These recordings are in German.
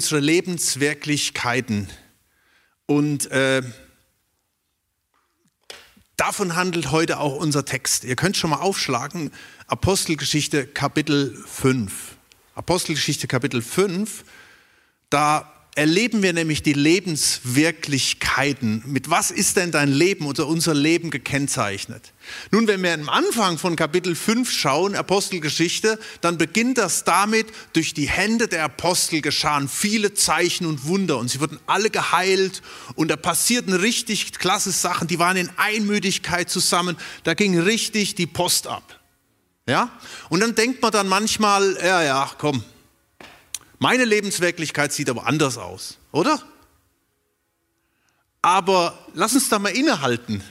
unsere Lebenswirklichkeiten. Und äh, davon handelt heute auch unser Text. Ihr könnt schon mal aufschlagen, Apostelgeschichte Kapitel 5. Apostelgeschichte Kapitel 5, da erleben wir nämlich die Lebenswirklichkeiten. Mit was ist denn dein Leben oder unser Leben gekennzeichnet? Nun, wenn wir am Anfang von Kapitel 5 schauen, Apostelgeschichte, dann beginnt das damit, durch die Hände der Apostel geschahen viele Zeichen und Wunder und sie wurden alle geheilt und da passierten richtig klasse Sachen, die waren in Einmütigkeit zusammen, da ging richtig die Post ab. Ja? Und dann denkt man dann manchmal, ja, ja, komm, meine Lebenswirklichkeit sieht aber anders aus, oder? Aber lass uns da mal innehalten.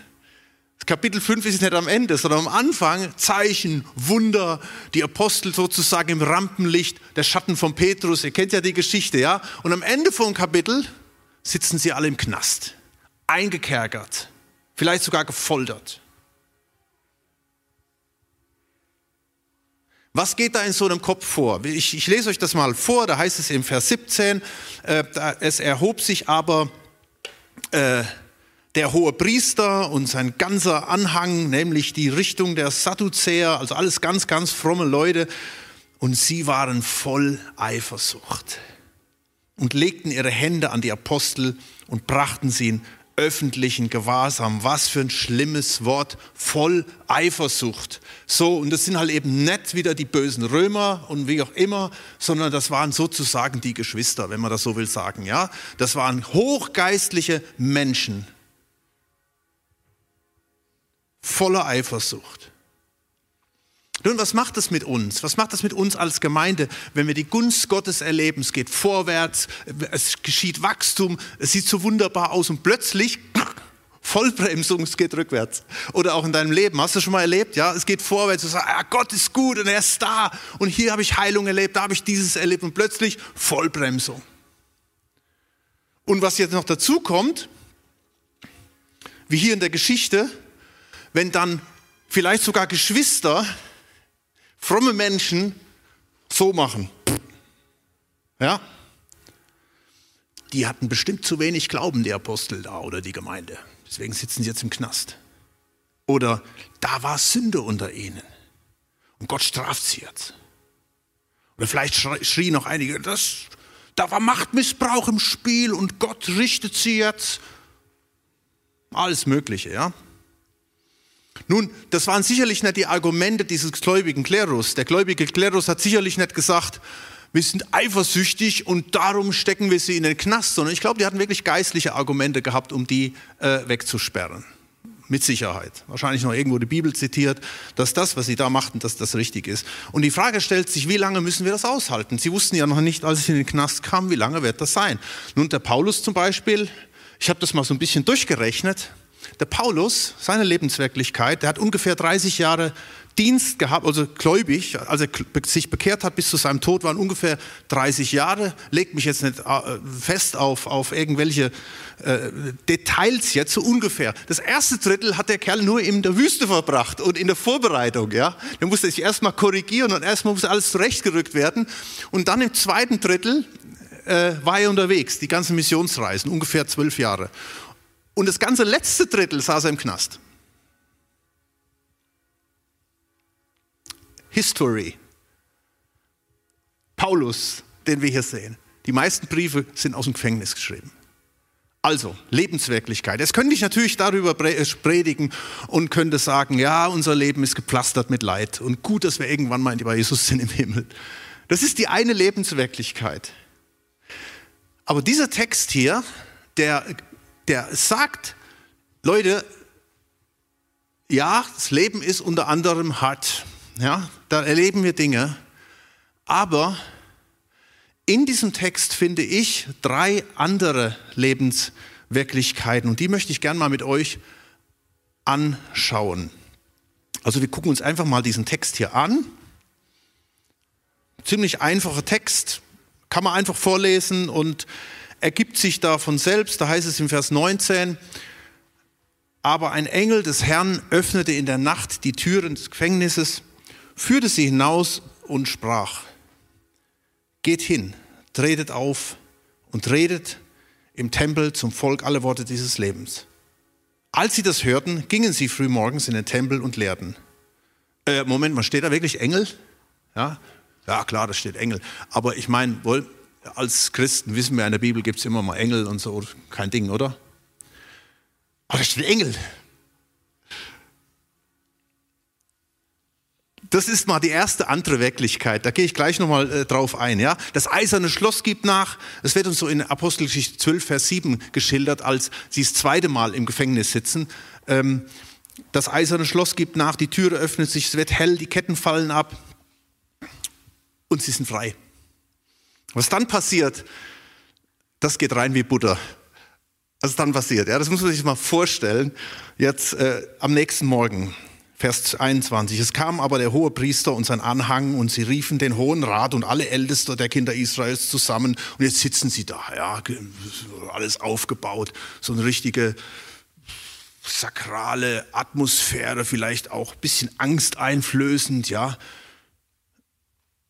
Kapitel 5 ist nicht am Ende, sondern am Anfang Zeichen, Wunder, die Apostel sozusagen im Rampenlicht, der Schatten von Petrus, ihr kennt ja die Geschichte, ja? Und am Ende vom Kapitel sitzen sie alle im Knast, eingekerkert, vielleicht sogar gefoltert. Was geht da in so einem Kopf vor? Ich, ich lese euch das mal vor, da heißt es im Vers 17, äh, es erhob sich aber äh, der hohe Priester und sein ganzer Anhang, nämlich die Richtung der Sadduzäer, also alles ganz, ganz fromme Leute, und sie waren voll Eifersucht und legten ihre Hände an die Apostel und brachten sie in öffentlichen Gewahrsam. Was für ein schlimmes Wort, voll Eifersucht. So, und das sind halt eben nicht wieder die bösen Römer und wie auch immer, sondern das waren sozusagen die Geschwister, wenn man das so will sagen, ja. Das waren hochgeistliche Menschen. Voller Eifersucht. Nun, was macht das mit uns? Was macht das mit uns als Gemeinde, wenn wir die Gunst Gottes erleben? Es geht vorwärts, es geschieht Wachstum, es sieht so wunderbar aus und plötzlich Vollbremsung, es geht rückwärts. Oder auch in deinem Leben, hast du schon mal erlebt? Ja, es geht vorwärts, du sagst, ja, Gott ist gut und er ist da und hier habe ich Heilung erlebt, da habe ich dieses erlebt und plötzlich Vollbremsung. Und was jetzt noch dazu kommt, wie hier in der Geschichte, wenn dann vielleicht sogar Geschwister fromme Menschen so machen. Ja? Die hatten bestimmt zu wenig Glauben, die Apostel da oder die Gemeinde. Deswegen sitzen sie jetzt im Knast. Oder da war Sünde unter ihnen. Und Gott straft sie jetzt. Oder vielleicht schrien noch einige, das, da war Machtmissbrauch im Spiel und Gott richtet sie jetzt. Alles Mögliche, ja. Nun, das waren sicherlich nicht die Argumente dieses gläubigen Klerus. Der gläubige Klerus hat sicherlich nicht gesagt, wir sind eifersüchtig und darum stecken wir sie in den Knast, sondern ich glaube, die hatten wirklich geistliche Argumente gehabt, um die äh, wegzusperren. Mit Sicherheit. Wahrscheinlich noch irgendwo die Bibel zitiert, dass das, was sie da machten, dass das richtig ist. Und die Frage stellt sich, wie lange müssen wir das aushalten? Sie wussten ja noch nicht, als sie in den Knast kamen, wie lange wird das sein? Nun, der Paulus zum Beispiel, ich habe das mal so ein bisschen durchgerechnet, der Paulus, seine Lebenswirklichkeit, der hat ungefähr 30 Jahre Dienst gehabt, also gläubig, als er sich bekehrt hat bis zu seinem Tod, waren ungefähr 30 Jahre. Legt mich jetzt nicht äh, fest auf, auf irgendwelche äh, Details jetzt, so ungefähr. Das erste Drittel hat der Kerl nur in der Wüste verbracht und in der Vorbereitung. Ja? Der musste sich erstmal korrigieren und erstmal musste alles zurechtgerückt werden. Und dann im zweiten Drittel äh, war er unterwegs, die ganzen Missionsreisen, ungefähr zwölf Jahre. Und das ganze letzte Drittel saß er im Knast. History. Paulus, den wir hier sehen. Die meisten Briefe sind aus dem Gefängnis geschrieben. Also, Lebenswirklichkeit. Jetzt könnte ich natürlich darüber äh, predigen und könnte sagen, ja, unser Leben ist gepflastert mit Leid und gut, dass wir irgendwann mal bei Jesus sind im Himmel. Das ist die eine Lebenswirklichkeit. Aber dieser Text hier, der der sagt, Leute, ja, das Leben ist unter anderem hart. Ja, da erleben wir Dinge. Aber in diesem Text finde ich drei andere Lebenswirklichkeiten und die möchte ich gerne mal mit euch anschauen. Also wir gucken uns einfach mal diesen Text hier an. Ziemlich einfacher Text, kann man einfach vorlesen und ergibt sich da von selbst. Da heißt es im Vers 19, aber ein Engel des Herrn öffnete in der Nacht die Türen des Gefängnisses, führte sie hinaus und sprach, geht hin, tretet auf und redet im Tempel zum Volk alle Worte dieses Lebens. Als sie das hörten, gingen sie frühmorgens in den Tempel und lehrten. Äh, Moment mal, steht da wirklich Engel? Ja, ja klar, da steht Engel. Aber ich meine, als Christen wissen wir, in der Bibel gibt es immer mal Engel und so, kein Ding, oder? Aber da steht Engel. Das ist mal die erste andere Wirklichkeit. Da gehe ich gleich nochmal äh, drauf ein. Ja? Das eiserne Schloss gibt nach. Es wird uns so in Apostelgeschichte 12, Vers 7 geschildert, als sie das zweite Mal im Gefängnis sitzen. Ähm, das eiserne Schloss gibt nach, die Türe öffnet sich, es wird hell, die Ketten fallen ab und sie sind frei. Was dann passiert, das geht rein wie Butter. Was dann passiert, ja, das muss man sich mal vorstellen. Jetzt äh, am nächsten Morgen, Vers 21. Es kam aber der hohe Priester und sein Anhang und sie riefen den Hohen Rat und alle Älteste der Kinder Israels zusammen und jetzt sitzen sie da, ja, alles aufgebaut, so eine richtige sakrale Atmosphäre, vielleicht auch ein bisschen angsteinflößend, ja.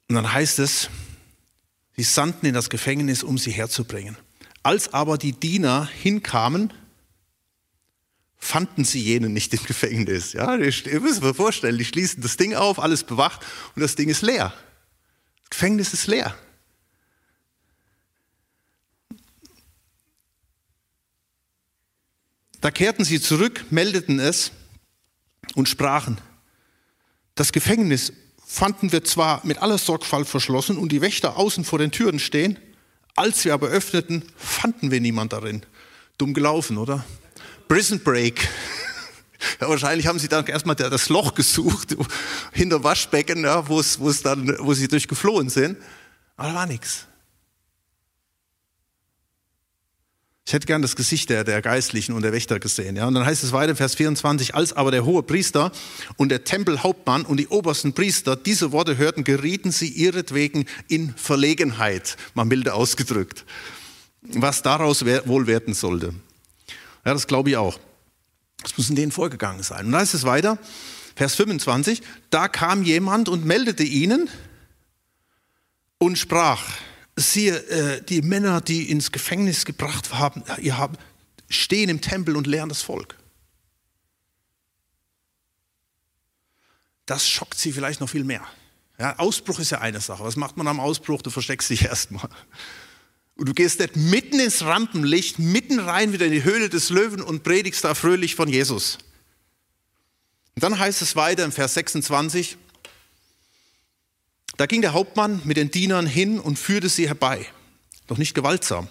Und dann heißt es, sie sandten in das Gefängnis, um sie herzubringen. Als aber die Diener hinkamen, fanden sie jenen nicht im Gefängnis. Ja, ihr müsst euch vorstellen, die schließen das Ding auf, alles bewacht und das Ding ist leer. Das Gefängnis ist leer. Da kehrten sie zurück, meldeten es und sprachen, das Gefängnis fanden wir zwar mit aller Sorgfalt verschlossen und die Wächter außen vor den Türen stehen, als wir aber öffneten, fanden wir niemand darin. Dumm gelaufen, oder? Prison Break. Ja, wahrscheinlich haben sie dann erstmal das Loch gesucht, hinter Waschbecken, ja, wo, es dann, wo sie durchgeflohen sind. Aber da war nichts. Ich hätte gern das Gesicht der, der Geistlichen und der Wächter gesehen. Ja? Und dann heißt es weiter, Vers 24, als aber der hohe Priester und der Tempelhauptmann und die obersten Priester diese Worte hörten, gerieten sie ihretwegen in Verlegenheit, mal milde ausgedrückt, was daraus wohl werden sollte. Ja, das glaube ich auch. Das muss in denen vorgegangen sein. Und da heißt es weiter, Vers 25, da kam jemand und meldete ihnen und sprach, siehe, äh, die Männer, die ins Gefängnis gebracht haben, ihr habt, stehen im Tempel und lehren das Volk. Das schockt sie vielleicht noch viel mehr. Ja, Ausbruch ist ja eine Sache. Was macht man am Ausbruch? Du versteckst dich erstmal. Und du gehst nicht mitten ins Rampenlicht, mitten rein wieder in die Höhle des Löwen und predigst da fröhlich von Jesus. Und dann heißt es weiter im Vers 26, da ging der Hauptmann mit den Dienern hin und führte sie herbei, doch nicht gewaltsam,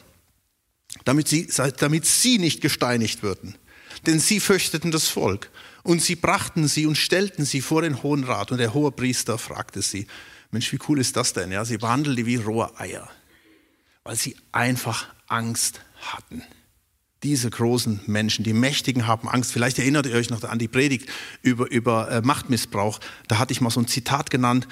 damit sie, damit sie nicht gesteinigt würden. Denn sie fürchteten das Volk. Und sie brachten sie und stellten sie vor den Hohen Rat. Und der hohe Priester fragte sie, Mensch, wie cool ist das denn? Ja, sie behandeln die wie rohe Eier, weil sie einfach Angst hatten. Diese großen Menschen, die Mächtigen haben Angst. Vielleicht erinnert ihr euch noch an die Predigt über, über äh, Machtmissbrauch. Da hatte ich mal so ein Zitat genannt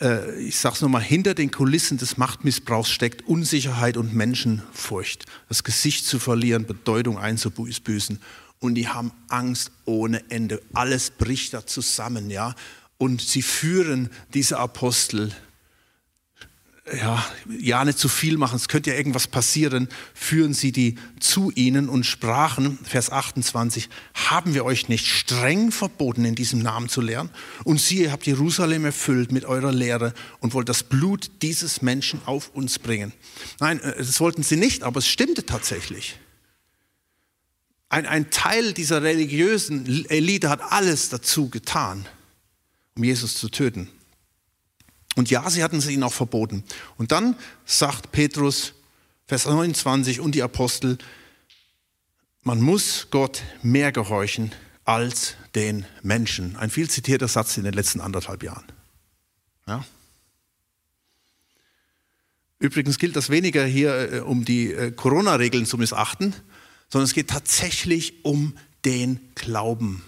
äh, ich sage es nochmal, hinter den Kulissen des Machtmissbrauchs steckt Unsicherheit und Menschenfurcht. Das Gesicht zu verlieren, Bedeutung einzubüßen. Und die haben Angst ohne Ende. Alles bricht da zusammen, ja. Und sie führen diese Apostel ja, ja nicht zu viel machen, es könnte ja irgendwas passieren, führen sie die zu ihnen und sprachen, Vers 28, haben wir euch nicht streng verboten, in diesem Namen zu lehren? Und siehe, ihr habt Jerusalem erfüllt mit eurer Lehre und wollt das Blut dieses Menschen auf uns bringen. Nein, äh, das wollten sie nicht, aber es stimmte tatsächlich. Ein, ein Teil dieser religiösen Elite hat alles dazu getan, um Jesus zu töten. Und ja, sie hatten es ihnen auch verboten. Und dann sagt Petrus, Vers 29 und die Apostel, man muss Gott mehr gehorchen als den Menschen. Ein viel zitierter Satz in den letzten anderthalb Jahren. Ja? Übrigens gilt das weniger hier, äh, um die äh, Corona-Regeln zu missachten, sondern es geht tatsächlich um den Glauben.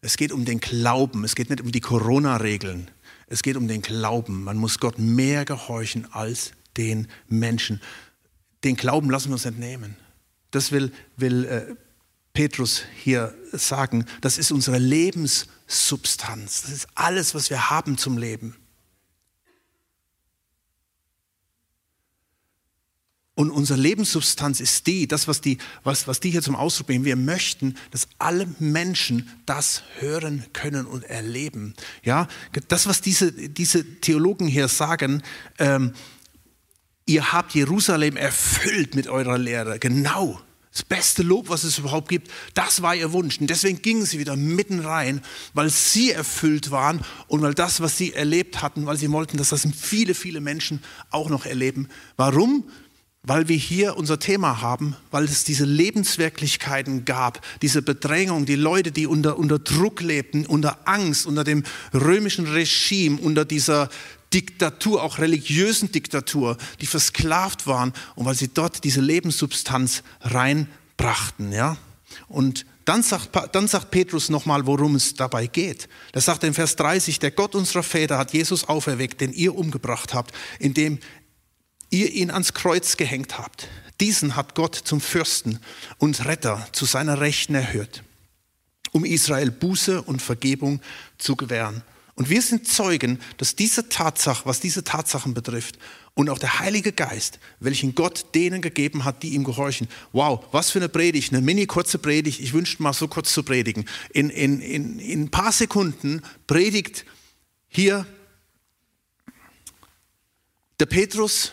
Es geht um den Glauben, es geht nicht um die Corona-Regeln. Es geht um den Glauben. Man muss Gott mehr gehorchen als den Menschen. Den Glauben lassen wir uns nicht nehmen. Das will, will äh, Petrus hier sagen. Das ist unsere Lebenssubstanz. Das ist alles, was wir haben zum Leben. Und unsere Lebenssubstanz ist die, das, was die, was, was die hier zum Ausdruck bringen. Wir möchten, dass alle Menschen das hören können und erleben. Ja, das, was diese, diese Theologen hier sagen, ähm, ihr habt Jerusalem erfüllt mit eurer Lehre. Genau. Das beste Lob, was es überhaupt gibt, das war ihr Wunsch. Und deswegen gingen sie wieder mitten rein, weil sie erfüllt waren und weil das, was sie erlebt hatten, weil sie wollten, dass das viele, viele Menschen auch noch erleben. Warum? Weil wir hier unser Thema haben, weil es diese Lebenswirklichkeiten gab, diese Bedrängung, die Leute, die unter, unter Druck lebten, unter Angst, unter dem römischen Regime, unter dieser Diktatur, auch religiösen Diktatur, die versklavt waren und weil sie dort diese Lebenssubstanz reinbrachten. Ja? Und dann sagt, dann sagt Petrus nochmal, worum es dabei geht. Da sagt er in Vers 30, der Gott unserer Väter hat Jesus auferweckt, den ihr umgebracht habt, indem ihr ihn ans Kreuz gehängt habt. Diesen hat Gott zum Fürsten und Retter zu seiner Rechten erhört, um Israel Buße und Vergebung zu gewähren und wir sind Zeugen, dass diese Tatsache, was diese Tatsachen betrifft, und auch der Heilige Geist, welchen Gott denen gegeben hat, die ihm gehorchen. Wow, was für eine Predigt, eine mini kurze Predigt. Ich wünschte mal so kurz zu predigen. In, in, in, in ein paar Sekunden predigt hier der Petrus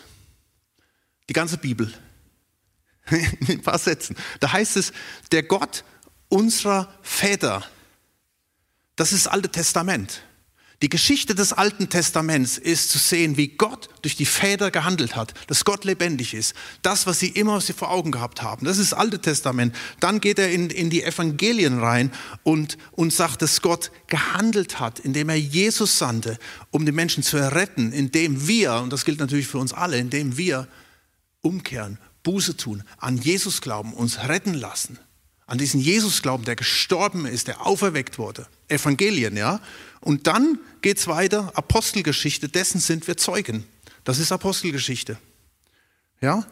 die ganze Bibel. In ein paar Sätzen. Da heißt es, der Gott unserer Väter. Das ist das Alte Testament. Die Geschichte des Alten Testaments ist zu sehen, wie Gott durch die Väter gehandelt hat, dass Gott lebendig ist. Das, was sie immer vor Augen gehabt haben. Das ist das Alte Testament. Dann geht er in, in die Evangelien rein und, und sagt, dass Gott gehandelt hat, indem er Jesus sandte, um die Menschen zu erretten, indem wir, und das gilt natürlich für uns alle, indem wir umkehren, Buße tun, an Jesus glauben, uns retten lassen. An diesen Jesus glauben, der gestorben ist, der auferweckt wurde. Evangelien, ja. Und dann geht es weiter, Apostelgeschichte, dessen sind wir Zeugen. Das ist Apostelgeschichte. Ja?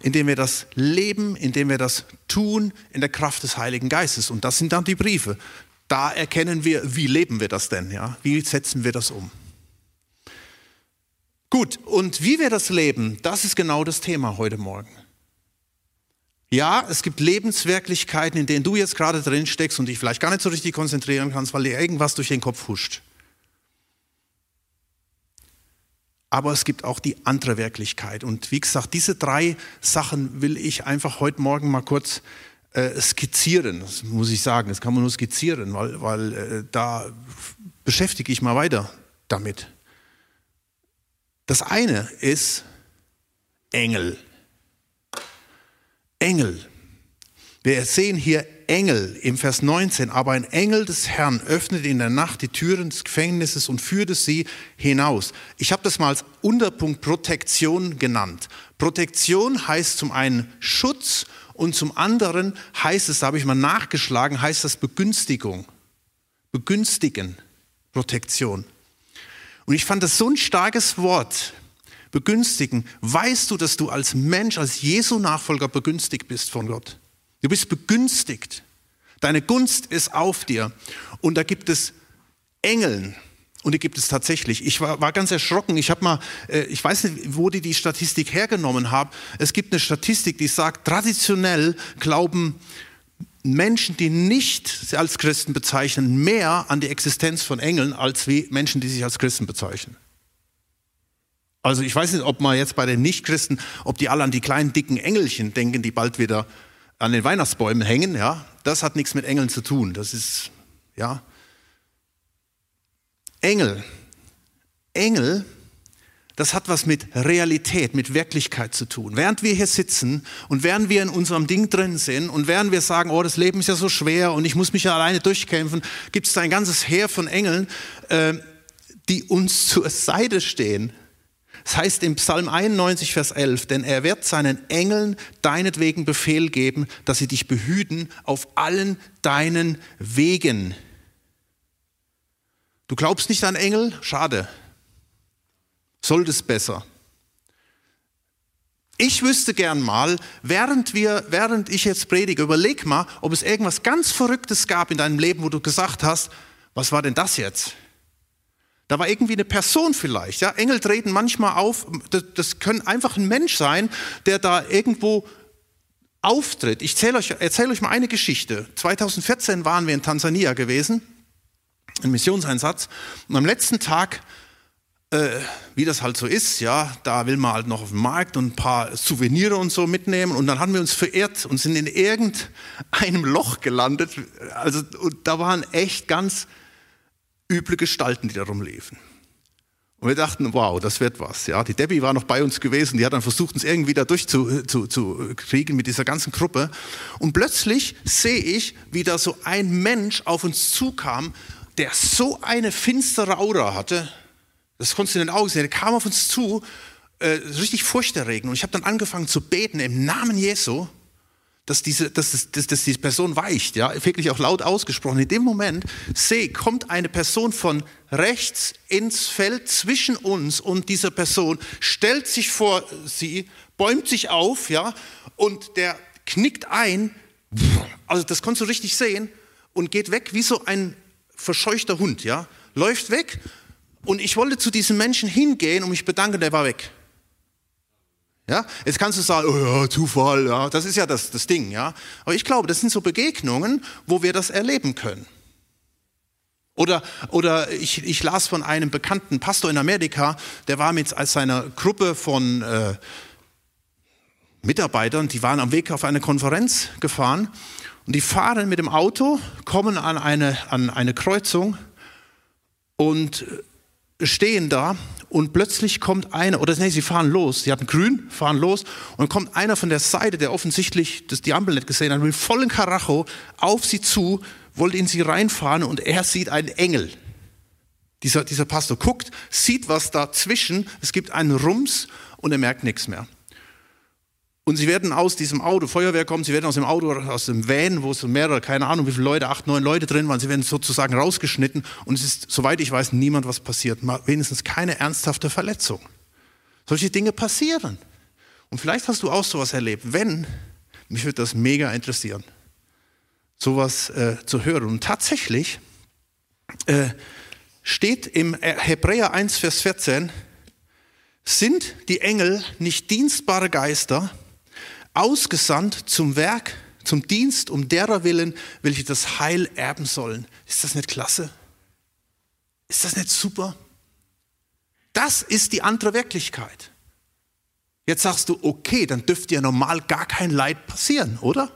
Indem wir das leben, indem wir das tun in der Kraft des Heiligen Geistes. Und das sind dann die Briefe. Da erkennen wir, wie leben wir das denn? Ja? Wie setzen wir das um? Gut, und wie wir das leben, das ist genau das Thema heute Morgen. Ja, es gibt Lebenswirklichkeiten, in denen du jetzt gerade drin steckst und dich vielleicht gar nicht so richtig konzentrieren kannst, weil dir irgendwas durch den Kopf huscht. Aber es gibt auch die andere Wirklichkeit. Und wie gesagt, diese drei Sachen will ich einfach heute Morgen mal kurz äh, skizzieren. Das muss ich sagen, das kann man nur skizzieren, weil, weil äh, da beschäftige ich mal weiter damit. Das eine ist Engel. Engel. Wir sehen hier Engel im Vers 19, aber ein Engel des Herrn öffnete in der Nacht die Türen des Gefängnisses und führte sie hinaus. Ich habe das mal als Unterpunkt Protektion genannt. Protektion heißt zum einen Schutz und zum anderen heißt es, da habe ich mal nachgeschlagen, heißt das Begünstigung. Begünstigen, Protektion. Und ich fand das so ein starkes Wort, begünstigen, weißt du, dass du als Mensch, als Jesu Nachfolger begünstigt bist von Gott. Du bist begünstigt. Deine Gunst ist auf dir. Und da gibt es Engeln. Und die gibt es tatsächlich. Ich war, war ganz erschrocken. Ich habe mal, äh, ich weiß nicht, wo die die Statistik hergenommen haben. Es gibt eine Statistik, die sagt, traditionell glauben Menschen, die nicht als Christen bezeichnen, mehr an die Existenz von Engeln als wie Menschen, die sich als Christen bezeichnen. Also ich weiß nicht, ob man jetzt bei den Nichtchristen, ob die alle an die kleinen dicken Engelchen denken, die bald wieder an den Weihnachtsbäumen hängen. Ja, das hat nichts mit Engeln zu tun. Das ist ja Engel. Engel, das hat was mit Realität, mit Wirklichkeit zu tun. Während wir hier sitzen und während wir in unserem Ding drin sind und während wir sagen, oh, das Leben ist ja so schwer und ich muss mich ja alleine durchkämpfen, gibt es da ein ganzes Heer von Engeln, äh, die uns zur Seite stehen es heißt im Psalm 91, Vers 11, denn er wird seinen Engeln deinetwegen Befehl geben, dass sie dich behüten auf allen deinen Wegen. Du glaubst nicht an Engel? Schade. Solltest besser. Ich wüsste gern mal, während, wir, während ich jetzt predige, überleg mal, ob es irgendwas ganz Verrücktes gab in deinem Leben, wo du gesagt hast, was war denn das jetzt? Da war irgendwie eine Person vielleicht. Ja? Engel treten manchmal auf. Das, das können einfach ein Mensch sein, der da irgendwo auftritt. Ich euch, erzähle euch mal eine Geschichte. 2014 waren wir in Tansania gewesen, ein Missionseinsatz. Und am letzten Tag äh, wie das halt so ist, ja, da will man halt noch auf den Markt und ein paar Souvenire und so mitnehmen. Und dann haben wir uns verirrt und sind in irgendeinem Loch gelandet. Also da waren echt ganz üble Gestalten, die da rumliefen. Und wir dachten, wow, das wird was. Ja, die Debbie war noch bei uns gewesen, die hat dann versucht, uns irgendwie da durchzukriegen zu, zu mit dieser ganzen Gruppe. Und plötzlich sehe ich, wie da so ein Mensch auf uns zukam, der so eine finstere Aura hatte das konntest du in den Augen sehen. Er kam auf uns zu, äh, richtig furchterregend. Und ich habe dann angefangen zu beten im Namen Jesu, dass diese, dass, dass, dass diese Person weicht, ja, wirklich auch laut ausgesprochen. In dem Moment sehe, kommt eine Person von rechts ins Feld zwischen uns und dieser Person, stellt sich vor sie, bäumt sich auf, ja, und der knickt ein, also das konntest du richtig sehen, und geht weg wie so ein verscheuchter Hund, ja, läuft weg und ich wollte zu diesem Menschen hingehen und mich bedanken, der war weg. Ja, jetzt kannst du sagen, oh ja, Zufall, ja, das ist ja das, das Ding, ja. Aber ich glaube, das sind so Begegnungen, wo wir das erleben können. Oder, oder ich, ich las von einem bekannten Pastor in Amerika, der war mit seiner Gruppe von äh, Mitarbeitern, die waren am Weg auf eine Konferenz gefahren und die fahren mit dem Auto, kommen an eine, an eine Kreuzung und stehen da und plötzlich kommt einer, oder nee, sie fahren los, sie hatten grün, fahren los und kommt einer von der Seite, der offensichtlich das, die Ampel nicht gesehen hat, mit vollen Karacho auf sie zu, wollte in sie reinfahren und er sieht einen Engel. Dieser, dieser Pastor guckt, sieht was dazwischen, es gibt einen Rums und er merkt nichts mehr. Und sie werden aus diesem Auto, Feuerwehr kommt, sie werden aus dem Auto, aus dem Van, wo so mehrere, keine Ahnung wie viele Leute, acht, neun Leute drin waren, sie werden sozusagen rausgeschnitten und es ist, soweit ich weiß, niemand was passiert. Wenigstens keine ernsthafte Verletzung. Solche Dinge passieren. Und vielleicht hast du auch sowas erlebt. Wenn, mich würde das mega interessieren, sowas äh, zu hören. Und tatsächlich äh, steht im Hebräer 1, Vers 14, sind die Engel nicht dienstbare Geister, ausgesandt zum Werk, zum Dienst um derer willen, welche das Heil erben sollen. Ist das nicht klasse? Ist das nicht super? Das ist die andere Wirklichkeit. Jetzt sagst du, okay, dann dürfte ja normal gar kein Leid passieren, oder?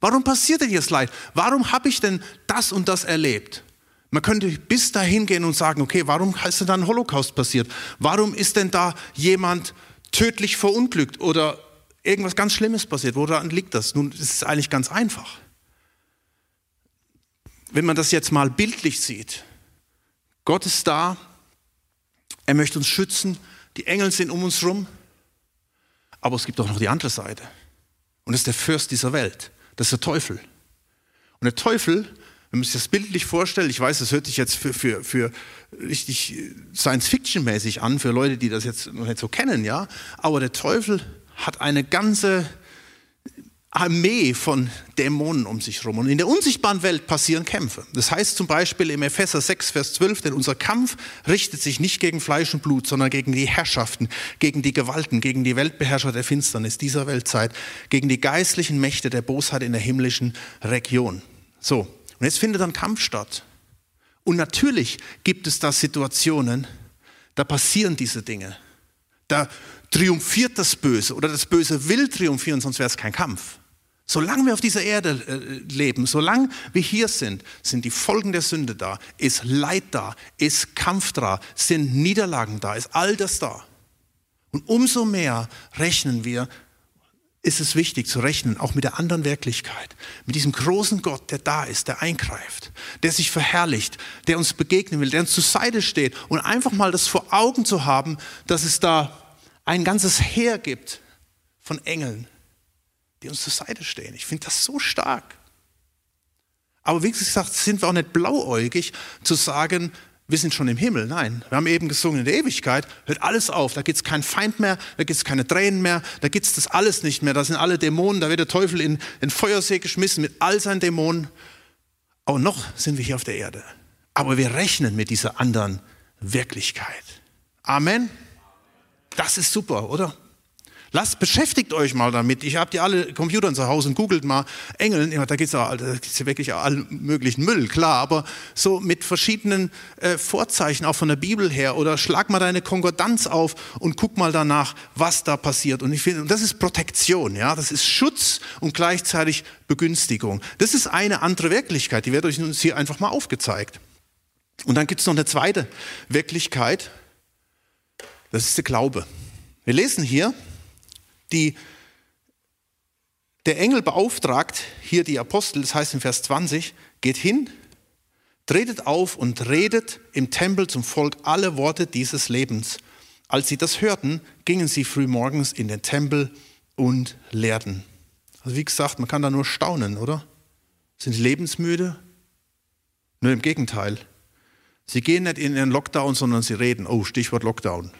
Warum passiert denn jetzt Leid? Warum habe ich denn das und das erlebt? Man könnte bis dahin gehen und sagen, okay, warum ist denn da ein Holocaust passiert? Warum ist denn da jemand tödlich verunglückt oder irgendwas ganz Schlimmes passiert. Woran liegt das? Nun, es ist eigentlich ganz einfach. Wenn man das jetzt mal bildlich sieht, Gott ist da, er möchte uns schützen, die Engel sind um uns rum, aber es gibt auch noch die andere Seite. Und das ist der Fürst dieser Welt, das ist der Teufel. Und der Teufel, wenn man sich das bildlich vorstellt, ich weiß, das hört sich jetzt für, für, für richtig Science-Fiction-mäßig an, für Leute, die das jetzt noch nicht so kennen, ja, aber der Teufel hat eine ganze Armee von Dämonen um sich herum. Und in der unsichtbaren Welt passieren Kämpfe. Das heißt zum Beispiel im Epheser 6, Vers 12, denn unser Kampf richtet sich nicht gegen Fleisch und Blut, sondern gegen die Herrschaften, gegen die Gewalten, gegen die Weltbeherrscher der Finsternis dieser Weltzeit, gegen die geistlichen Mächte der Bosheit in der himmlischen Region. So, und jetzt findet ein Kampf statt. Und natürlich gibt es da Situationen, da passieren diese Dinge. Da triumphiert das Böse oder das Böse will triumphieren, sonst wäre es kein Kampf. Solange wir auf dieser Erde äh, leben, solange wir hier sind, sind die Folgen der Sünde da, ist Leid da, ist Kampf da, sind Niederlagen da, ist all das da. Und umso mehr rechnen wir, ist es wichtig zu rechnen, auch mit der anderen Wirklichkeit, mit diesem großen Gott, der da ist, der eingreift, der sich verherrlicht, der uns begegnen will, der uns zur Seite steht und einfach mal das vor Augen zu haben, dass es da ein ganzes Heer gibt von Engeln, die uns zur Seite stehen. Ich finde das so stark. Aber wie gesagt, sind wir auch nicht blauäugig zu sagen, wir sind schon im Himmel. Nein, wir haben eben gesungen, in der Ewigkeit hört alles auf. Da gibt es keinen Feind mehr, da gibt es keine Tränen mehr, da gibt es das alles nicht mehr. Da sind alle Dämonen, da wird der Teufel in den Feuersee geschmissen mit all seinen Dämonen. Aber noch sind wir hier auf der Erde. Aber wir rechnen mit dieser anderen Wirklichkeit. Amen. Das ist super, oder? Lasst, beschäftigt euch mal damit. Ich habe die alle Computern zu Hause und googelt mal Engeln. Da gibt es ja, ja wirklich allen möglichen Müll, klar, aber so mit verschiedenen äh, Vorzeichen auch von der Bibel her. Oder schlag mal deine Konkordanz auf und guck mal danach, was da passiert. Und ich finde, das ist Protektion, ja, das ist Schutz und gleichzeitig Begünstigung. Das ist eine andere Wirklichkeit, die wird euch uns hier einfach mal aufgezeigt. Und dann gibt es noch eine zweite Wirklichkeit, das ist der Glaube. Wir lesen hier, die, der Engel beauftragt hier die Apostel, das heißt in Vers 20, geht hin, tretet auf und redet im Tempel zum Volk alle Worte dieses Lebens. Als sie das hörten, gingen sie frühmorgens in den Tempel und lehrten. Also wie gesagt, man kann da nur staunen, oder? Sind sie lebensmüde? Nur im Gegenteil. Sie gehen nicht in den Lockdown, sondern sie reden. Oh, Stichwort Lockdown.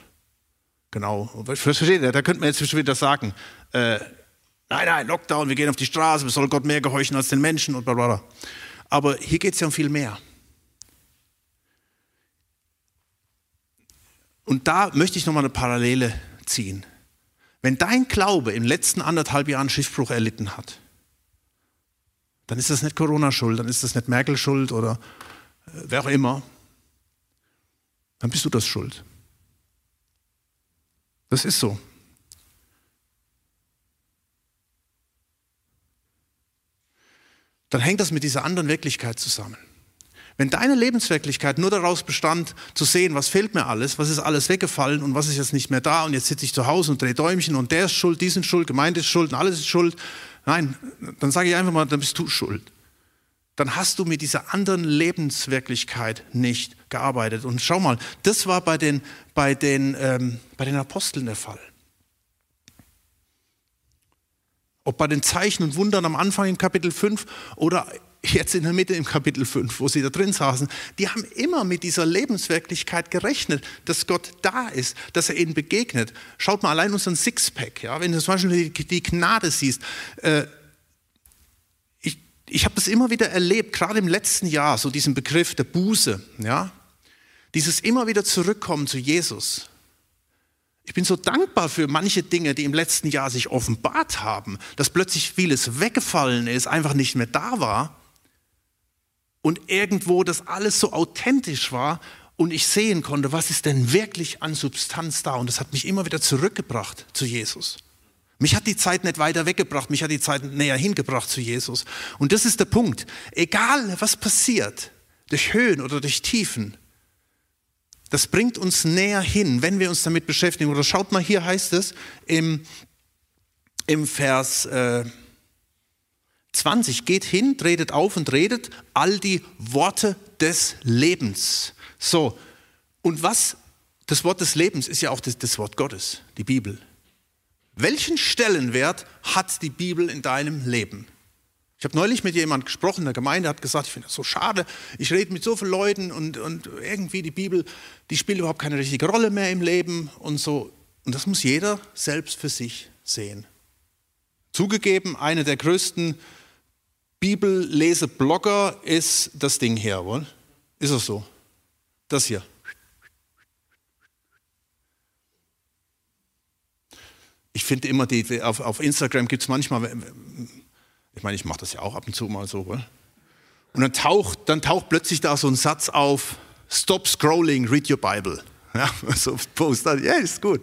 Genau. Versteht ihr? Da könnte man jetzt wieder sagen, äh, nein, nein, Lockdown, wir gehen auf die Straße, wir sollen Gott mehr gehorchen als den Menschen und bla bla. Aber hier geht es ja um viel mehr. Und da möchte ich nochmal eine Parallele ziehen. Wenn dein Glaube im letzten anderthalb Jahren Schiffbruch erlitten hat, dann ist das nicht Corona schuld, dann ist das nicht Merkel schuld oder äh, wer auch immer. Dann bist du das schuld. Das ist so. Dann hängt das mit dieser anderen Wirklichkeit zusammen. Wenn deine Lebenswirklichkeit nur daraus bestand, zu sehen, was fehlt mir alles, was ist alles weggefallen und was ist jetzt nicht mehr da und jetzt sitze ich zu Hause und drehe Däumchen und der ist schuld, die sind schuld, Gemeinde ist schuld und alles ist schuld. Nein, dann sage ich einfach mal, dann bist du schuld. Dann hast du mit dieser anderen Lebenswirklichkeit nicht gearbeitet. Und schau mal, das war bei den, bei den, ähm, bei den Aposteln der Fall. Ob bei den Zeichen und Wundern am Anfang im Kapitel 5 oder jetzt in der Mitte im Kapitel 5, wo sie da drin saßen, die haben immer mit dieser Lebenswirklichkeit gerechnet, dass Gott da ist, dass er ihnen begegnet. Schaut mal allein unseren Sixpack, ja, wenn du zum Beispiel die, Gnade siehst. Äh, ich habe das immer wieder erlebt, gerade im letzten Jahr, so diesen Begriff der Buße, ja, dieses immer wieder zurückkommen zu Jesus. Ich bin so dankbar für manche Dinge, die im letzten Jahr sich offenbart haben, dass plötzlich vieles weggefallen ist, einfach nicht mehr da war und irgendwo das alles so authentisch war und ich sehen konnte, was ist denn wirklich an Substanz da und das hat mich immer wieder zurückgebracht zu Jesus. Mich hat die Zeit nicht weiter weggebracht, mich hat die Zeit näher hingebracht zu Jesus. Und das ist der Punkt. Egal was passiert, durch Höhen oder durch Tiefen, das bringt uns näher hin, wenn wir uns damit beschäftigen. Oder schaut mal, hier heißt es im, im Vers äh, 20, geht hin, tretet auf und redet all die Worte des Lebens. So, und was, das Wort des Lebens ist ja auch das, das Wort Gottes, die Bibel. Welchen Stellenwert hat die Bibel in deinem Leben? Ich habe neulich mit jemandem gesprochen, der Gemeinde hat gesagt, ich finde das so schade, ich rede mit so vielen Leuten und, und irgendwie die Bibel, die spielt überhaupt keine richtige Rolle mehr im Leben und so. Und das muss jeder selbst für sich sehen. Zugegeben, einer der größten Bibelleseblogger ist das Ding hier, wohl? Ist es so? Das hier. Ich finde immer, die, auf, auf Instagram gibt es manchmal, ich meine, ich mache das ja auch ab und zu mal so. Oder? Und dann taucht, dann taucht plötzlich da so ein Satz auf, Stop scrolling, read your Bible. Ja, so Post, ja, ist gut.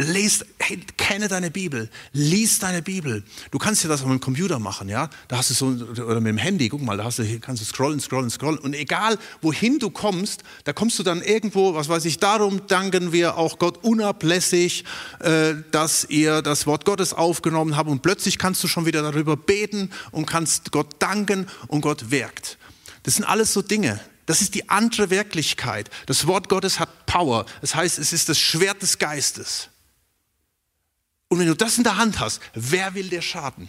Lies, hey, kenne deine Bibel, lies deine Bibel. Du kannst ja das mit dem Computer machen, ja. Da hast du so, oder mit dem Handy, guck mal, da hast du, kannst du scrollen, scrollen, scrollen. Und egal, wohin du kommst, da kommst du dann irgendwo, was weiß ich, darum danken wir auch Gott unablässig, äh, dass ihr das Wort Gottes aufgenommen habt. Und plötzlich kannst du schon wieder darüber beten und kannst Gott danken und Gott wirkt. Das sind alles so Dinge. Das ist die andere Wirklichkeit. Das Wort Gottes hat Power. Das heißt, es ist das Schwert des Geistes. Und wenn du das in der Hand hast, wer will dir schaden?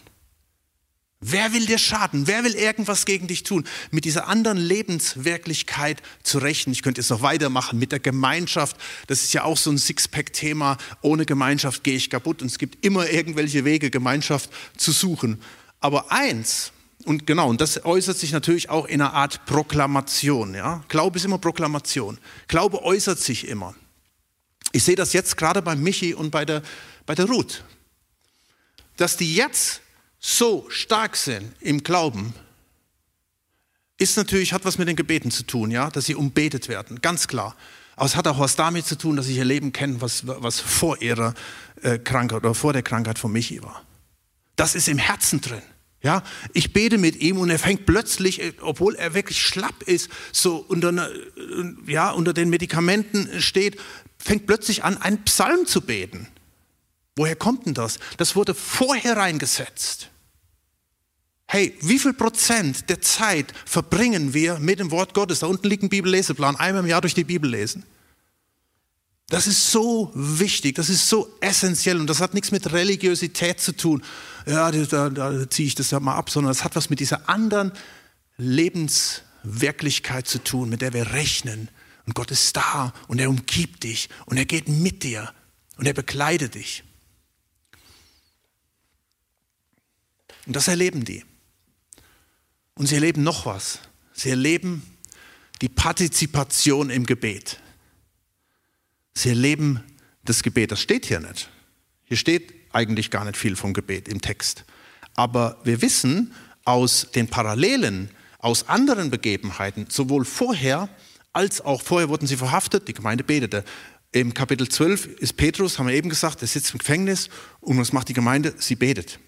Wer will dir schaden? Wer will irgendwas gegen dich tun? Mit dieser anderen Lebenswirklichkeit zu rechnen. Ich könnte jetzt noch weitermachen mit der Gemeinschaft. Das ist ja auch so ein Sixpack-Thema. Ohne Gemeinschaft gehe ich kaputt. Und es gibt immer irgendwelche Wege, Gemeinschaft zu suchen. Aber eins Und genau, und das äußert sich natürlich auch in einer Art Proklamation. Ja? Glaube ist immer Proklamation. Glaube äußert sich immer. Ich sehe das jetzt gerade bei Michi und bei der, bei der Ruth. Dass die jetzt so stark sind im Glauben, ist natürlich, hat was mit den Gebeten zu tun, ja, dass sie umbetet werden, ganz klar. Aber es hat auch was damit zu tun, dass sie ihr Leben kennen, was, was vor ihrer äh, Krankheit oder vor der Krankheit von Michi war. Das ist im Herzen drin. Ja, ich bete mit ihm und er fängt plötzlich, äh, obwohl er wirklich schlapp ist, so unter, eine, äh, ja, unter den Medikamenten steht, fängt plötzlich an, einen Psalm zu beten. Woher kommt denn das? Das wurde vorher reingesetzt. Hey, wie viel Prozent der Zeit verbringen wir mit dem Wort Gottes? Da unten liegt ein Bibelleseplan, einmal im Jahr durch die Bibel lesen. Das ist so wichtig, das ist so essentiell und das hat nichts mit Religiosität zu tun. Ja, da, da ziehe ich das ja mal ab, sondern das hat was mit dieser anderen Lebenswirklichkeit zu tun, mit der wir rechnen. Und Gott ist da und er umgibt dich und er geht mit dir und er bekleidet dich. Und das erleben die. Und sie erleben noch was. Sie erleben die Partizipation im Gebet. Sie erleben das Gebet. Das steht hier nicht. Hier steht eigentlich gar nicht viel vom Gebet im Text. Aber wir wissen aus den Parallelen, aus anderen Begebenheiten, sowohl vorher als auch vorher wurden sie verhaftet, die Gemeinde betete. Im Kapitel 12 ist Petrus, haben wir eben gesagt, er sitzt im Gefängnis und was macht die Gemeinde? Sie betet.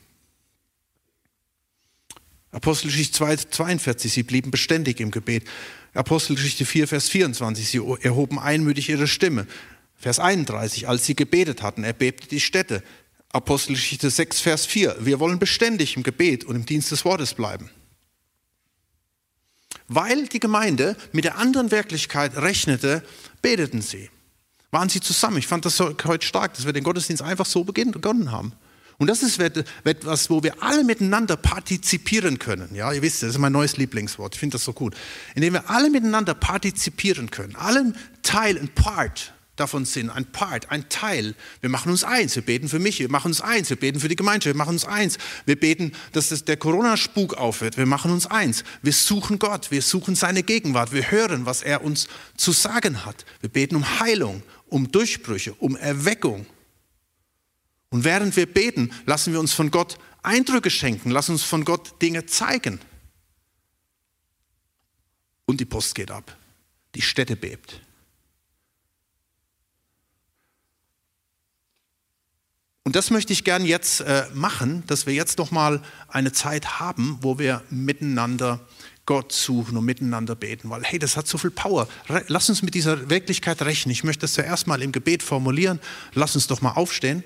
Apostelgeschichte 2, 42, sie blieben beständig im Gebet. Apostelgeschichte 4, Vers 24, sie erhoben einmütig ihre Stimme. Vers 31, als sie gebetet hatten, erbebte die Städte. Apostelgeschichte 6, Vers 4, wir wollen beständig im Gebet und im Dienst des Wortes bleiben. Weil die Gemeinde mit der anderen Wirklichkeit rechnete, beteten sie. Waren sie zusammen. Ich fand das heute stark, dass wir den Gottesdienst einfach so begonnen haben. Und das ist etwas, wo wir alle miteinander partizipieren können. Ja, ihr wisst, das ist mein neues Lieblingswort. Ich finde das so gut. Indem wir alle miteinander partizipieren können. Alle Teil und Part davon sind, ein Part, ein Teil. Wir machen uns eins, wir beten für mich, wir machen uns eins, wir beten für die Gemeinschaft, wir machen uns eins. Wir beten, dass das der Corona-Spuk aufhört, wir machen uns eins. Wir suchen Gott, wir suchen seine Gegenwart, wir hören, was er uns zu sagen hat. Wir beten um Heilung, um Durchbrüche, um Erweckung. Und während wir beten, lassen wir uns von Gott Eindrücke schenken, lassen uns von Gott Dinge zeigen. Und die Post geht ab, die Stätte bebt. Und das möchte ich gern jetzt äh, machen, dass wir jetzt noch mal eine Zeit haben, wo wir miteinander Gott suchen und miteinander beten, weil hey, das hat so viel Power. Lass uns mit dieser Wirklichkeit rechnen. Ich möchte das zuerst mal im Gebet formulieren. Lass uns doch mal aufstehen.